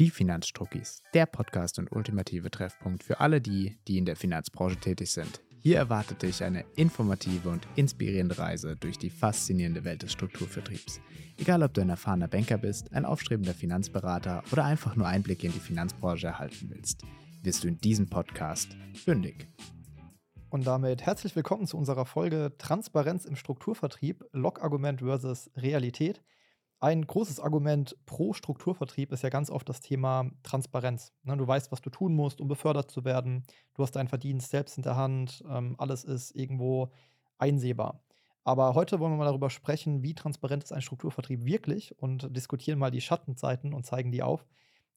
Die Finanzstruckis, der Podcast und ultimative Treffpunkt für alle die, die in der Finanzbranche tätig sind. Hier erwartet dich eine informative und inspirierende Reise durch die faszinierende Welt des Strukturvertriebs. Egal, ob du ein erfahrener Banker bist, ein aufstrebender Finanzberater oder einfach nur Einblicke in die Finanzbranche erhalten willst, wirst du in diesem Podcast fündig. Und damit herzlich willkommen zu unserer Folge Transparenz im Strukturvertrieb, Log-Argument versus Realität. Ein großes Argument pro Strukturvertrieb ist ja ganz oft das Thema Transparenz. Ne, du weißt, was du tun musst, um befördert zu werden. Du hast deinen Verdienst selbst in der Hand. Ähm, alles ist irgendwo einsehbar. Aber heute wollen wir mal darüber sprechen, wie transparent ist ein Strukturvertrieb wirklich und diskutieren mal die Schattenzeiten und zeigen die auf,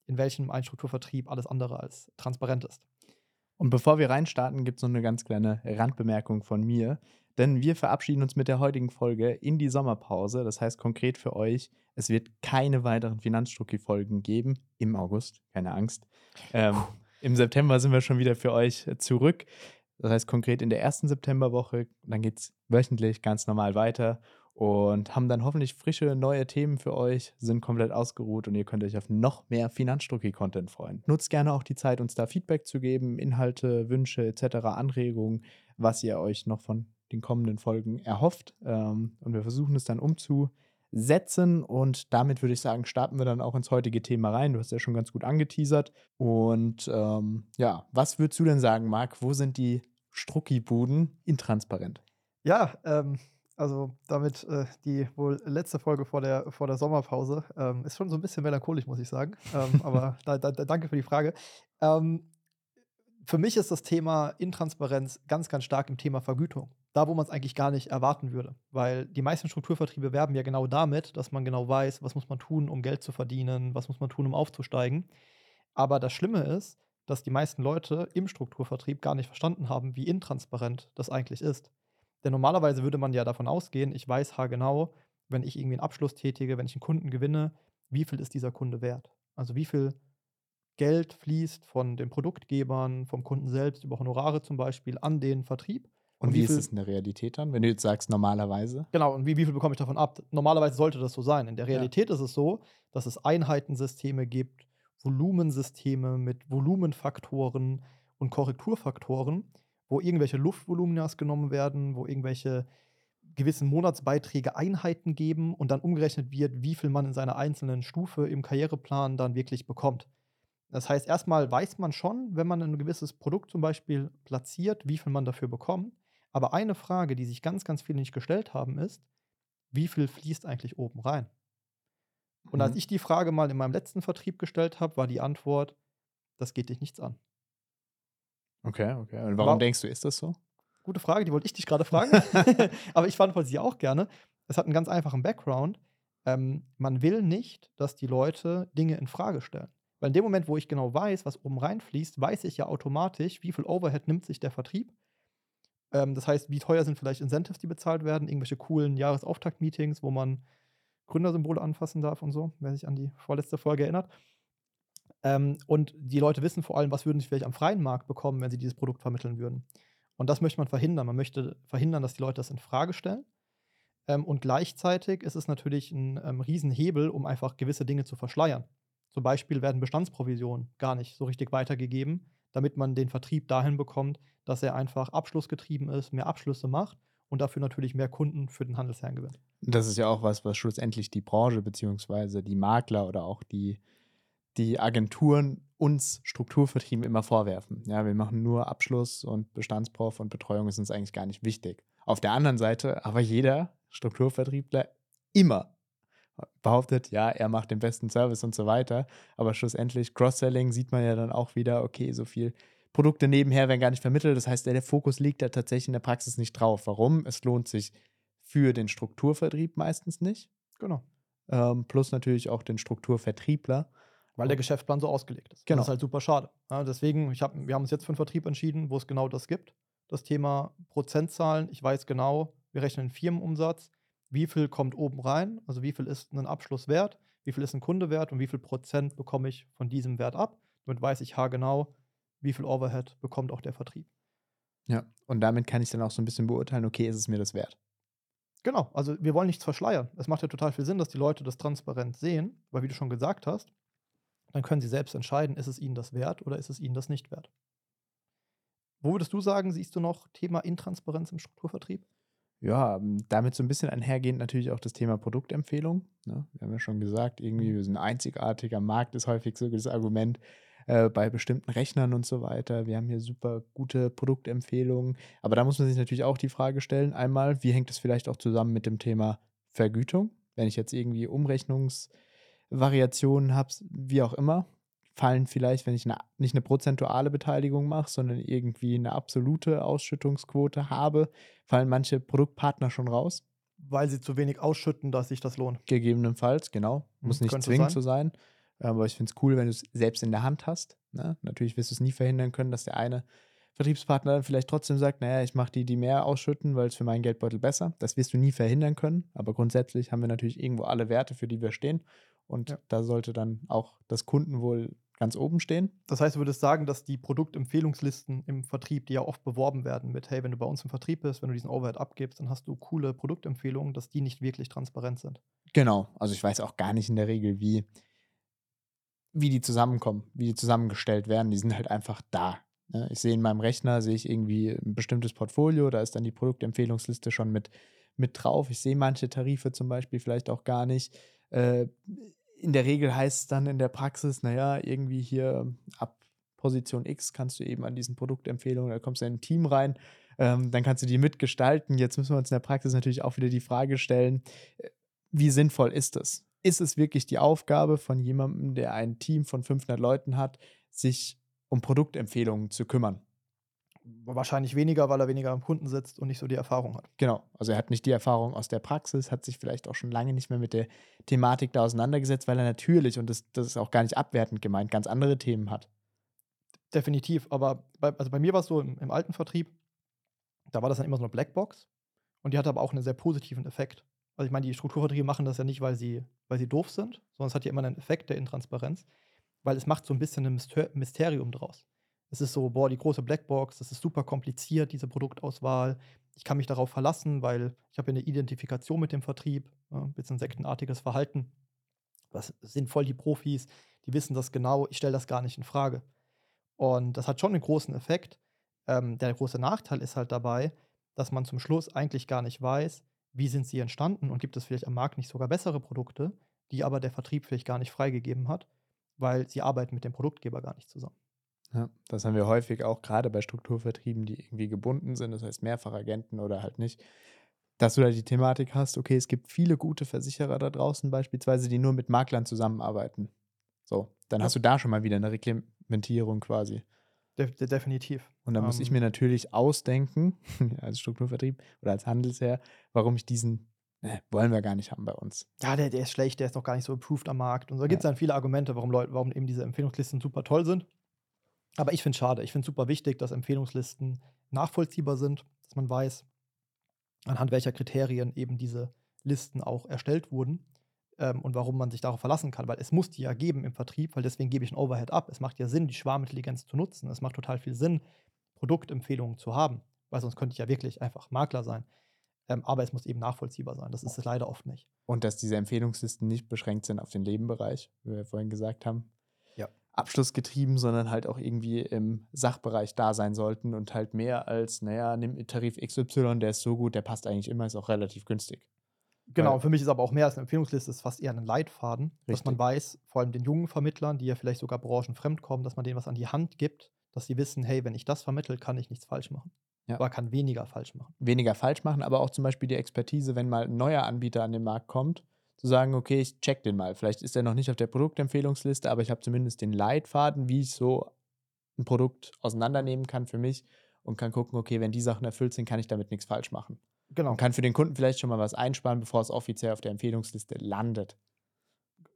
in welchem ein Strukturvertrieb alles andere als transparent ist. Und bevor wir reinstarten, gibt es noch eine ganz kleine Randbemerkung von mir. Denn wir verabschieden uns mit der heutigen Folge in die Sommerpause. Das heißt konkret für euch, es wird keine weiteren Finanzstrucki-Folgen geben im August, keine Angst. Ähm, Im September sind wir schon wieder für euch zurück. Das heißt konkret in der ersten Septemberwoche. Dann geht es wöchentlich ganz normal weiter und haben dann hoffentlich frische neue Themen für euch, sind komplett ausgeruht und ihr könnt euch auf noch mehr Finanzstrucki-Content freuen. Nutzt gerne auch die Zeit, uns da Feedback zu geben, Inhalte, Wünsche etc., Anregungen, was ihr euch noch von den kommenden Folgen erhofft. Ähm, und wir versuchen es dann umzusetzen. Und damit würde ich sagen, starten wir dann auch ins heutige Thema rein. Du hast ja schon ganz gut angeteasert. Und ähm, ja, was würdest du denn sagen, Marc? Wo sind die Strucki-Buden intransparent? Ja, ähm, also damit äh, die wohl letzte Folge vor der, vor der Sommerpause ähm, ist schon so ein bisschen melancholisch, muss ich sagen. Ähm, aber da, da, danke für die Frage. Ähm, für mich ist das Thema Intransparenz ganz, ganz stark im Thema Vergütung. Da, wo man es eigentlich gar nicht erwarten würde. Weil die meisten Strukturvertriebe werben ja genau damit, dass man genau weiß, was muss man tun, um Geld zu verdienen, was muss man tun, um aufzusteigen. Aber das Schlimme ist, dass die meisten Leute im Strukturvertrieb gar nicht verstanden haben, wie intransparent das eigentlich ist. Denn normalerweise würde man ja davon ausgehen, ich weiß haargenau, wenn ich irgendwie einen Abschluss tätige, wenn ich einen Kunden gewinne, wie viel ist dieser Kunde wert? Also wie viel Geld fließt von den Produktgebern, vom Kunden selbst über Honorare zum Beispiel an den Vertrieb. Und, und wie, wie viel, ist es in der Realität dann, wenn du jetzt sagst, normalerweise? Genau, und wie, wie viel bekomme ich davon ab? Normalerweise sollte das so sein. In der Realität ja. ist es so, dass es Einheitensysteme gibt, Volumensysteme mit Volumenfaktoren und Korrekturfaktoren, wo irgendwelche Luftvoluminas genommen werden, wo irgendwelche gewissen Monatsbeiträge Einheiten geben und dann umgerechnet wird, wie viel man in seiner einzelnen Stufe im Karriereplan dann wirklich bekommt. Das heißt, erstmal weiß man schon, wenn man ein gewisses Produkt zum Beispiel platziert, wie viel man dafür bekommt. Aber eine Frage, die sich ganz, ganz viele nicht gestellt haben, ist, wie viel fließt eigentlich oben rein? Und mhm. als ich die Frage mal in meinem letzten Vertrieb gestellt habe, war die Antwort, das geht dich nichts an. Okay, okay. Und warum Aber, denkst du, ist das so? Gute Frage, die wollte ich dich gerade fragen. Aber ich beantworte sie auch gerne. Es hat einen ganz einfachen Background. Ähm, man will nicht, dass die Leute Dinge in Frage stellen. Weil in dem Moment, wo ich genau weiß, was oben reinfließt, weiß ich ja automatisch, wie viel Overhead nimmt sich der Vertrieb. Ähm, das heißt, wie teuer sind vielleicht Incentives, die bezahlt werden, irgendwelche coolen Jahresauftakt-Meetings, wo man Gründersymbole anfassen darf und so, wer sich an die vorletzte Folge erinnert. Ähm, und die Leute wissen vor allem, was würden sie vielleicht am freien Markt bekommen, wenn sie dieses Produkt vermitteln würden. Und das möchte man verhindern. Man möchte verhindern, dass die Leute das in Frage stellen. Ähm, und gleichzeitig ist es natürlich ein ähm, Riesenhebel, um einfach gewisse Dinge zu verschleiern. Zum Beispiel werden Bestandsprovisionen gar nicht so richtig weitergegeben, damit man den Vertrieb dahin bekommt, dass er einfach abschlussgetrieben ist, mehr Abschlüsse macht und dafür natürlich mehr Kunden für den Handelsherrn gewinnt. Das ist ja auch was, was schlussendlich die Branche beziehungsweise die Makler oder auch die, die Agenturen uns Strukturvertrieben immer vorwerfen. Ja, wir machen nur Abschluss und Bestandsprof und Betreuung ist uns eigentlich gar nicht wichtig. Auf der anderen Seite aber jeder Strukturvertriebler immer behauptet, ja, er macht den besten Service und so weiter. Aber schlussendlich, Cross-Selling sieht man ja dann auch wieder, okay, so viel Produkte nebenher werden gar nicht vermittelt. Das heißt, der, Fokus liegt da tatsächlich in der Praxis nicht drauf. Warum? Es lohnt sich für den Strukturvertrieb meistens nicht. Genau. Ähm, plus natürlich auch den Strukturvertriebler. Weil der Geschäftsplan so ausgelegt ist. Genau. Das ist halt super schade. Ja, deswegen, ich hab, wir haben uns jetzt für einen Vertrieb entschieden, wo es genau das gibt. Das Thema Prozentzahlen. Ich weiß genau, wir rechnen Firmenumsatz wie viel kommt oben rein, also wie viel ist ein Abschluss wert, wie viel ist ein Kunde wert und wie viel Prozent bekomme ich von diesem Wert ab. Damit weiß ich haargenau, wie viel Overhead bekommt auch der Vertrieb. Ja, und damit kann ich dann auch so ein bisschen beurteilen, okay, ist es mir das wert? Genau, also wir wollen nichts verschleiern. Es macht ja total viel Sinn, dass die Leute das transparent sehen, weil wie du schon gesagt hast, dann können Sie selbst entscheiden, ist es Ihnen das wert oder ist es Ihnen das nicht wert. Wo würdest du sagen, siehst du noch Thema Intransparenz im Strukturvertrieb? Ja, ähm, damit so ein bisschen einhergehend natürlich auch das Thema Produktempfehlung. Ne? Wir haben ja schon gesagt, irgendwie, wir sind ein einzigartiger Markt, ist häufig so das Argument äh, bei bestimmten Rechnern und so weiter. Wir haben hier super gute Produktempfehlungen. Aber da muss man sich natürlich auch die Frage stellen: einmal, wie hängt es vielleicht auch zusammen mit dem Thema Vergütung? Wenn ich jetzt irgendwie Umrechnungsvariationen habe, wie auch immer, fallen vielleicht, wenn ich eine, nicht eine prozentuale Beteiligung mache, sondern irgendwie eine absolute Ausschüttungsquote habe, fallen manche Produktpartner schon raus. Weil sie zu wenig ausschütten, dass sich das lohnt. Gegebenenfalls, genau. Hm, Muss nicht zwingend so sein. Aber ich finde es cool, wenn du es selbst in der Hand hast. Ne? Natürlich wirst du es nie verhindern können, dass der eine Vertriebspartner dann vielleicht trotzdem sagt, naja, ich mache die, die mehr ausschütten, weil es für meinen Geldbeutel besser. Das wirst du nie verhindern können. Aber grundsätzlich haben wir natürlich irgendwo alle Werte, für die wir stehen. Und ja. da sollte dann auch das Kundenwohl ganz oben stehen. Das heißt, du würdest sagen, dass die Produktempfehlungslisten im Vertrieb, die ja oft beworben werden mit, hey, wenn du bei uns im Vertrieb bist, wenn du diesen Overhead abgibst, dann hast du coole Produktempfehlungen, dass die nicht wirklich transparent sind. Genau. Also ich weiß auch gar nicht in der Regel, wie, wie die zusammenkommen, wie die zusammengestellt werden. Die sind halt einfach da. Ne? Ich sehe in meinem Rechner, sehe ich irgendwie ein bestimmtes Portfolio, da ist dann die Produktempfehlungsliste schon mit, mit drauf. Ich sehe manche Tarife zum Beispiel vielleicht auch gar nicht. Äh, in der Regel heißt es dann in der Praxis, naja, irgendwie hier ab Position X kannst du eben an diesen Produktempfehlungen, da kommst du in ein Team rein, ähm, dann kannst du die mitgestalten. Jetzt müssen wir uns in der Praxis natürlich auch wieder die Frage stellen, äh, wie sinnvoll ist es? Ist es wirklich die Aufgabe von jemandem, der ein Team von 500 Leuten hat, sich um Produktempfehlungen zu kümmern? Wahrscheinlich weniger, weil er weniger am Kunden sitzt und nicht so die Erfahrung hat. Genau, also er hat nicht die Erfahrung aus der Praxis, hat sich vielleicht auch schon lange nicht mehr mit der Thematik da auseinandergesetzt, weil er natürlich, und das, das ist auch gar nicht abwertend gemeint, ganz andere Themen hat. Definitiv, aber bei, also bei mir war es so im, im alten Vertrieb, da war das dann immer so eine Blackbox und die hatte aber auch einen sehr positiven Effekt. Also ich meine, die Strukturvertriebe machen das ja nicht, weil sie, weil sie doof sind, sondern es hat ja immer einen Effekt der Intransparenz, weil es macht so ein bisschen ein Mysterium draus. Es ist so, boah, die große Blackbox, das ist super kompliziert, diese Produktauswahl. Ich kann mich darauf verlassen, weil ich habe ja eine Identifikation mit dem Vertrieb, ein bisschen sektenartiges Verhalten. Das sind voll die Profis, die wissen das genau, ich stelle das gar nicht in Frage. Und das hat schon einen großen Effekt. Ähm, der große Nachteil ist halt dabei, dass man zum Schluss eigentlich gar nicht weiß, wie sind sie entstanden und gibt es vielleicht am Markt nicht sogar bessere Produkte, die aber der Vertrieb vielleicht gar nicht freigegeben hat, weil sie arbeiten mit dem Produktgeber gar nicht zusammen. Ja, das haben wir häufig auch gerade bei Strukturvertrieben, die irgendwie gebunden sind, das heißt Mehrfachagenten oder halt nicht, dass du da die Thematik hast, okay, es gibt viele gute Versicherer da draußen beispielsweise, die nur mit Maklern zusammenarbeiten. So, dann ja. hast du da schon mal wieder eine Reglementierung quasi. De definitiv. Und dann um, muss ich ähm. mir natürlich ausdenken, als Strukturvertrieb oder als Handelsherr, warum ich diesen Ne, wollen wir gar nicht haben bei uns. Ja, der, der ist schlecht, der ist noch gar nicht so approved am Markt. Und so gibt es dann viele Argumente, warum Leute, warum eben diese Empfehlungslisten super toll sind. Aber ich finde es schade. Ich finde es super wichtig, dass Empfehlungslisten nachvollziehbar sind, dass man weiß, anhand welcher Kriterien eben diese Listen auch erstellt wurden ähm, und warum man sich darauf verlassen kann. Weil es muss die ja geben im Vertrieb, weil deswegen gebe ich ein Overhead ab. Es macht ja Sinn, die Schwarmintelligenz zu nutzen. Es macht total viel Sinn, Produktempfehlungen zu haben, weil sonst könnte ich ja wirklich einfach Makler sein. Ähm, aber es muss eben nachvollziehbar sein. Das ist es leider oft nicht. Und dass diese Empfehlungslisten nicht beschränkt sind auf den Lebenbereich, wie wir vorhin gesagt haben abschlussgetrieben, sondern halt auch irgendwie im Sachbereich da sein sollten und halt mehr als, naja, nimm Tarif XY, der ist so gut, der passt eigentlich immer, ist auch relativ günstig. Genau, Weil, für mich ist aber auch mehr als eine Empfehlungsliste, ist fast eher ein Leitfaden, richtig. dass man weiß, vor allem den jungen Vermittlern, die ja vielleicht sogar branchenfremd kommen, dass man denen was an die Hand gibt, dass sie wissen, hey, wenn ich das vermittle, kann ich nichts falsch machen. Ja. Aber kann weniger falsch machen. Weniger falsch machen, aber auch zum Beispiel die Expertise, wenn mal ein neuer Anbieter an den Markt kommt, zu sagen, okay, ich check den mal. Vielleicht ist er noch nicht auf der Produktempfehlungsliste, aber ich habe zumindest den Leitfaden, wie ich so ein Produkt auseinandernehmen kann für mich und kann gucken, okay, wenn die Sachen erfüllt sind, kann ich damit nichts falsch machen. Genau. Und kann für den Kunden vielleicht schon mal was einsparen, bevor es offiziell auf der Empfehlungsliste landet.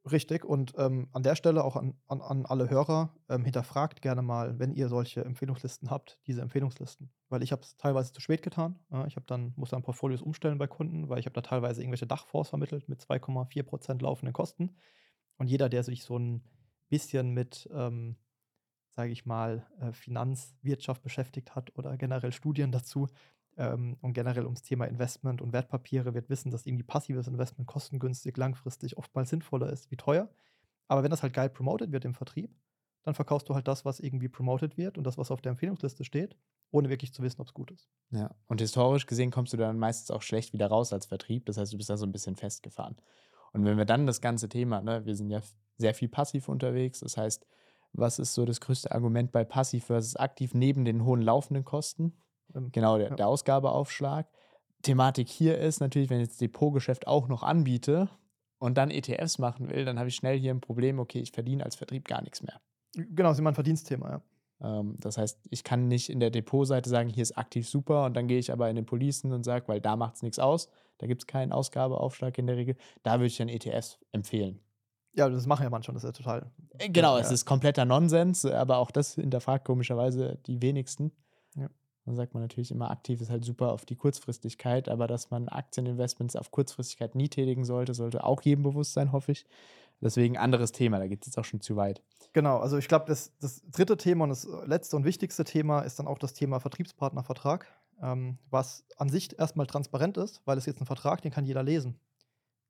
Richtig. Und ähm, an der Stelle auch an, an, an alle Hörer, ähm, hinterfragt gerne mal, wenn ihr solche Empfehlungslisten habt, diese Empfehlungslisten. Weil ich habe es teilweise zu spät getan. Ja, ich habe dann, muss dann Portfolios umstellen bei Kunden, weil ich habe da teilweise irgendwelche Dachfonds vermittelt mit 2,4% laufenden Kosten. Und jeder, der sich so ein bisschen mit, ähm, sage ich mal, äh, Finanzwirtschaft beschäftigt hat oder generell Studien dazu, ähm, und generell ums Thema Investment und Wertpapiere wird wissen, dass irgendwie passives Investment kostengünstig langfristig oftmals sinnvoller ist wie teuer. Aber wenn das halt geil promoted wird im Vertrieb, dann verkaufst du halt das, was irgendwie promoted wird und das, was auf der Empfehlungsliste steht, ohne wirklich zu wissen, ob es gut ist. Ja, und historisch gesehen kommst du dann meistens auch schlecht wieder raus als Vertrieb. Das heißt, du bist da so ein bisschen festgefahren. Und wenn wir dann das ganze Thema, ne, wir sind ja sehr viel passiv unterwegs, das heißt, was ist so das größte Argument bei passiv versus aktiv neben den hohen laufenden Kosten? Genau, der, ja. der Ausgabeaufschlag. Thematik hier ist natürlich, wenn ich jetzt Depotgeschäft auch noch anbiete und dann ETFs machen will, dann habe ich schnell hier ein Problem, okay, ich verdiene als Vertrieb gar nichts mehr. Genau, das ist immer ein Verdienstthema, ja. Ähm, das heißt, ich kann nicht in der Depotseite sagen, hier ist aktiv super und dann gehe ich aber in den Policen und sage, weil da macht es nichts aus, da gibt es keinen Ausgabeaufschlag in der Regel, da würde ich dann ETFs empfehlen. Ja, das machen ja manche, das ist ja total. Äh, Genau, ja. es ist kompletter Nonsens, aber auch das hinterfragt komischerweise die wenigsten. Ja. Dann sagt man natürlich immer, aktiv ist halt super auf die Kurzfristigkeit, aber dass man Aktieninvestments auf Kurzfristigkeit nie tätigen sollte, sollte auch jedem bewusst sein, hoffe ich. Deswegen anderes Thema, da geht es jetzt auch schon zu weit. Genau, also ich glaube, das, das dritte Thema und das letzte und wichtigste Thema ist dann auch das Thema Vertriebspartnervertrag, ähm, was an sich erstmal transparent ist, weil es jetzt ein Vertrag, den kann jeder lesen.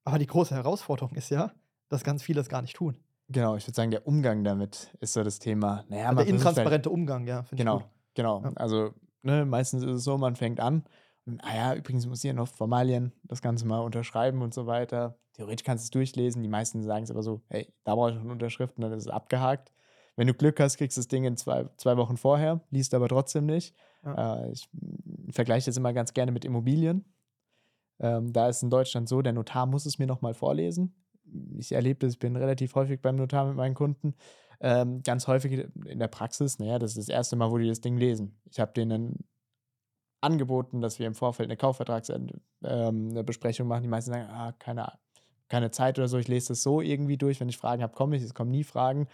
Aber die große Herausforderung ist ja, dass ganz viele es gar nicht tun. Genau, ich würde sagen, der Umgang damit ist so das Thema. Naja, Also der halt- intransparente Umgang, ja, finde Genau, ich gut. genau. Ja. Also ne, meistens ist es so, man fängt an und, ah ja, übrigens muss hier noch Formalien das Ganze mal unterschreiben und so weiter. Theoretisch kannst du es durchlesen, die meisten sagen es aber so, hey, da brauche ich noch eine Unterschrift und dann ist es abgehakt. Wenn du Glück hast, kriegst du das Ding in zwei, zwei Wochen vorher, liest aber trotzdem nicht. Ja. Äh, ich vergleiche das immer ganz gerne mit Immobilien. Ähm, da ist in Deutschland so, der Notar muss es mir nochmal vorlesen. Ich erlebe das, ich bin relativ häufig beim Notar mit meinen Kunden. Ähm, ganz häufig in der Praxis, naja, das ist das erste Mal, wo die das Ding lesen. Ich habe denen angeboten, dass wir im Vorfeld eine Kaufvertragsbesprechung ähm, eine Besprechung machen. Die meisten sagen, ah, keine, keine Zeit oder so, ich lese das so irgendwie durch. Wenn ich Fragen habe, komme ich, es kommen nie Fragen.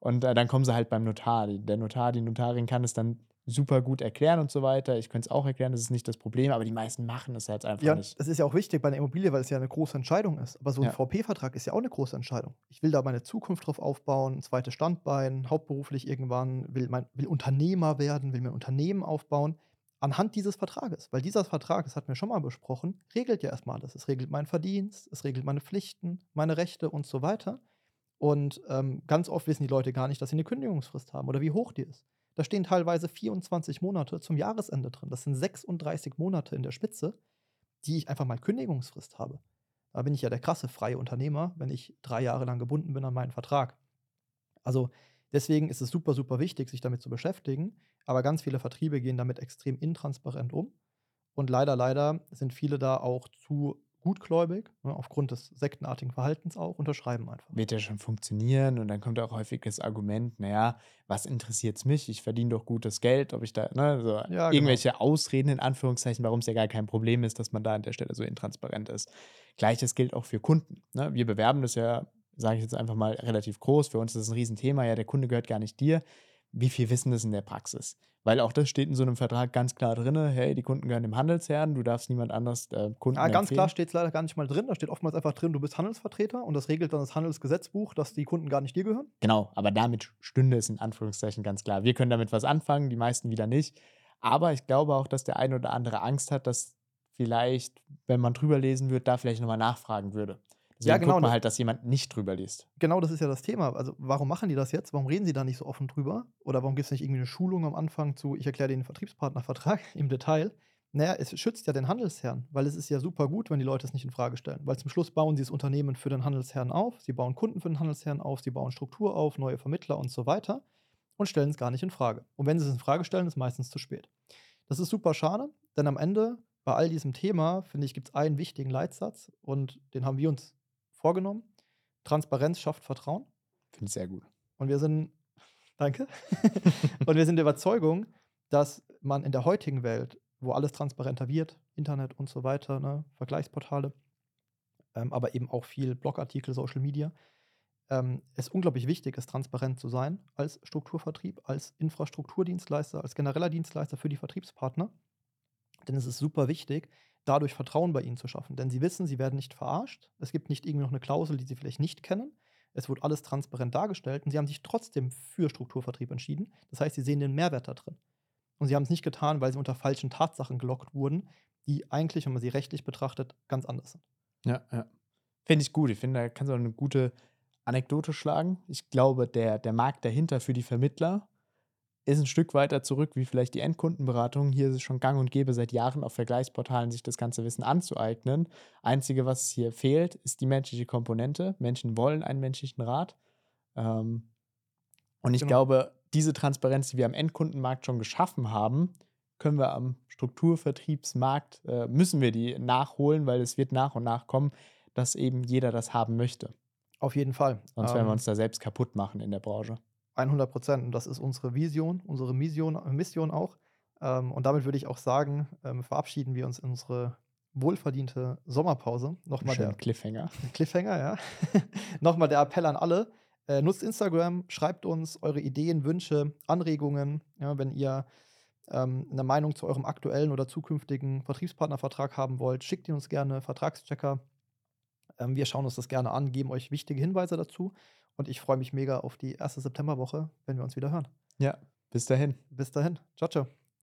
Und äh, dann kommen sie halt beim Notar. Der Notar, die Notarin kann es dann super gut erklären und so weiter. Ich könnte es auch erklären, das ist nicht das Problem, aber die meisten machen es halt einfach Ja, nicht. das ist ja auch wichtig bei einer Immobilie, weil es ja eine große Entscheidung ist. Aber so ein Ja. VP-Vertrag ist ja auch eine große Entscheidung. Ich will da meine Zukunft drauf aufbauen, ein zweites Standbein, hauptberuflich irgendwann, will, mein, will Unternehmer werden, will mir ein Unternehmen aufbauen. Anhand dieses Vertrages. Weil dieser Vertrag, das hatten wir schon mal besprochen, regelt ja erstmal alles. Es regelt meinen Verdienst, es regelt meine Pflichten, meine Rechte und so weiter. Und ähm, ganz oft wissen die Leute gar nicht, dass sie eine Kündigungsfrist haben oder wie hoch die ist. Da stehen teilweise 24 Monate zum Jahresende drin. Das sind 36 Monate in der Spitze, die ich einfach mal Kündigungsfrist habe. Da bin ich ja der krasse freie Unternehmer, wenn ich drei Jahre lang gebunden bin an meinen Vertrag. Also deswegen ist es super, super wichtig, sich damit zu beschäftigen. Aber ganz viele Vertriebe gehen damit extrem intransparent um. Und leider, leider sind viele da auch zu gutgläubig, ne, aufgrund des sektenartigen Verhaltens auch, unterschreiben einfach. Wird ja schon funktionieren und dann kommt auch häufig das Argument, naja, was interessiert es mich? Ich verdiene doch gutes Geld, ob ich da, ne, so Ja, genau. irgendwelche Ausreden in Anführungszeichen, warum es ja gar kein Problem ist, dass man da an der Stelle so intransparent ist. Gleiches gilt auch für Kunden. Ne? Wir bewerben das ja, sage ich jetzt einfach mal, relativ groß. Für uns ist das ein Riesenthema. Ja, der Kunde gehört gar nicht dir. Wie viel wissen das in der Praxis? Weil auch das steht in so einem Vertrag ganz klar drin, hey, die Kunden gehören dem Handelsherrn, du darfst niemand anders äh, Kunden Ja, ganz empfehlen. klar steht es leider gar nicht mal drin. Da steht oftmals einfach drin, du bist Handelsvertreter und das regelt dann das Handelsgesetzbuch, dass die Kunden gar nicht dir gehören. Genau, aber damit stünde es in Anführungszeichen ganz klar. Wir können damit was anfangen, die meisten wieder nicht. Aber ich glaube auch, dass der eine oder andere Angst hat, dass vielleicht, wenn man drüber lesen würde, da vielleicht nochmal nachfragen würde. Deswegen Ja, genau, guckt man halt, dass jemand nicht drüber liest. Genau das ist ja das Thema. Also, warum machen die das jetzt? Warum reden sie da nicht so offen drüber? Oder warum gibt es nicht irgendwie eine Schulung am Anfang zu, ich erkläre den Vertriebspartnervertrag im Detail? Naja, es schützt ja den Handelsherrn, weil es ist ja super gut, wenn die Leute es nicht in Frage stellen. Weil zum Schluss bauen sie das Unternehmen für den Handelsherrn auf, sie bauen Kunden für den Handelsherrn auf, sie bauen Struktur auf, neue Vermittler und so weiter und stellen es gar nicht in Frage. Und wenn sie es in Frage stellen, ist meistens zu spät. Das ist super schade, denn am Ende bei all diesem Thema, finde ich, gibt es einen wichtigen Leitsatz und den haben wir uns vorgenommen. Transparenz schafft Vertrauen. Finde ich sehr gut. Und wir sind, danke, und wir sind der Überzeugung, dass man in der heutigen Welt, wo alles transparenter wird, Internet und so weiter, ne, Vergleichsportale, ähm, aber eben auch viel Blogartikel, Social Media, ähm, es unglaublich wichtig ist, transparent zu sein als Strukturvertrieb, als Infrastrukturdienstleister, als genereller Dienstleister für die Vertriebspartner. Denn es ist super wichtig, dadurch Vertrauen bei ihnen zu schaffen. Denn sie wissen, sie werden nicht verarscht. Es gibt nicht irgendwie noch eine Klausel, die sie vielleicht nicht kennen. Es wird alles transparent dargestellt und sie haben sich trotzdem für Strukturvertrieb entschieden. Das heißt, sie sehen den Mehrwert da drin. Und sie haben es nicht getan, weil sie unter falschen Tatsachen gelockt wurden, die eigentlich, wenn man sie rechtlich betrachtet, ganz anders sind. Ja, ja. Finde ich gut. Ich finde, da kannst du eine gute Anekdote schlagen. Ich glaube, der, der Markt dahinter für die Vermittler ist ein Stück weiter zurück wie vielleicht die Endkundenberatung. Hier ist es schon gang und gäbe seit Jahren auf Vergleichsportalen, sich das ganze Wissen anzueignen. Einzige, was hier fehlt, ist die menschliche Komponente. Menschen wollen einen menschlichen Rat. Ähm, und ich Genau. glaube, diese Transparenz, die wir am Endkundenmarkt schon geschaffen haben, können wir am Strukturvertriebsmarkt, äh, müssen wir die nachholen, weil es wird nach und nach kommen, dass eben jeder das haben möchte. Auf jeden Fall. Sonst werden wir Ähm, uns da selbst kaputt machen in der Branche. 100 Prozent. Und das ist unsere Vision, unsere Mission, Mission auch. Ähm, und damit würde ich auch sagen, ähm, verabschieden wir uns in unsere wohlverdiente Sommerpause. Nochmal der Cliffhanger. Cliffhanger, ja. Nochmal der Appell an alle. Äh, nutzt Instagram, schreibt uns eure Ideen, Wünsche, Anregungen. Ja, wenn ihr ähm, eine Meinung zu eurem aktuellen oder zukünftigen Vertriebspartnervertrag haben wollt, schickt ihn uns gerne, Vertragschecker. Wir schauen uns das gerne an, geben euch wichtige Hinweise dazu. Und ich freue mich mega auf die erste Septemberwoche, wenn wir uns wieder hören. Ja, bis dahin. Bis dahin. Ciao, ciao.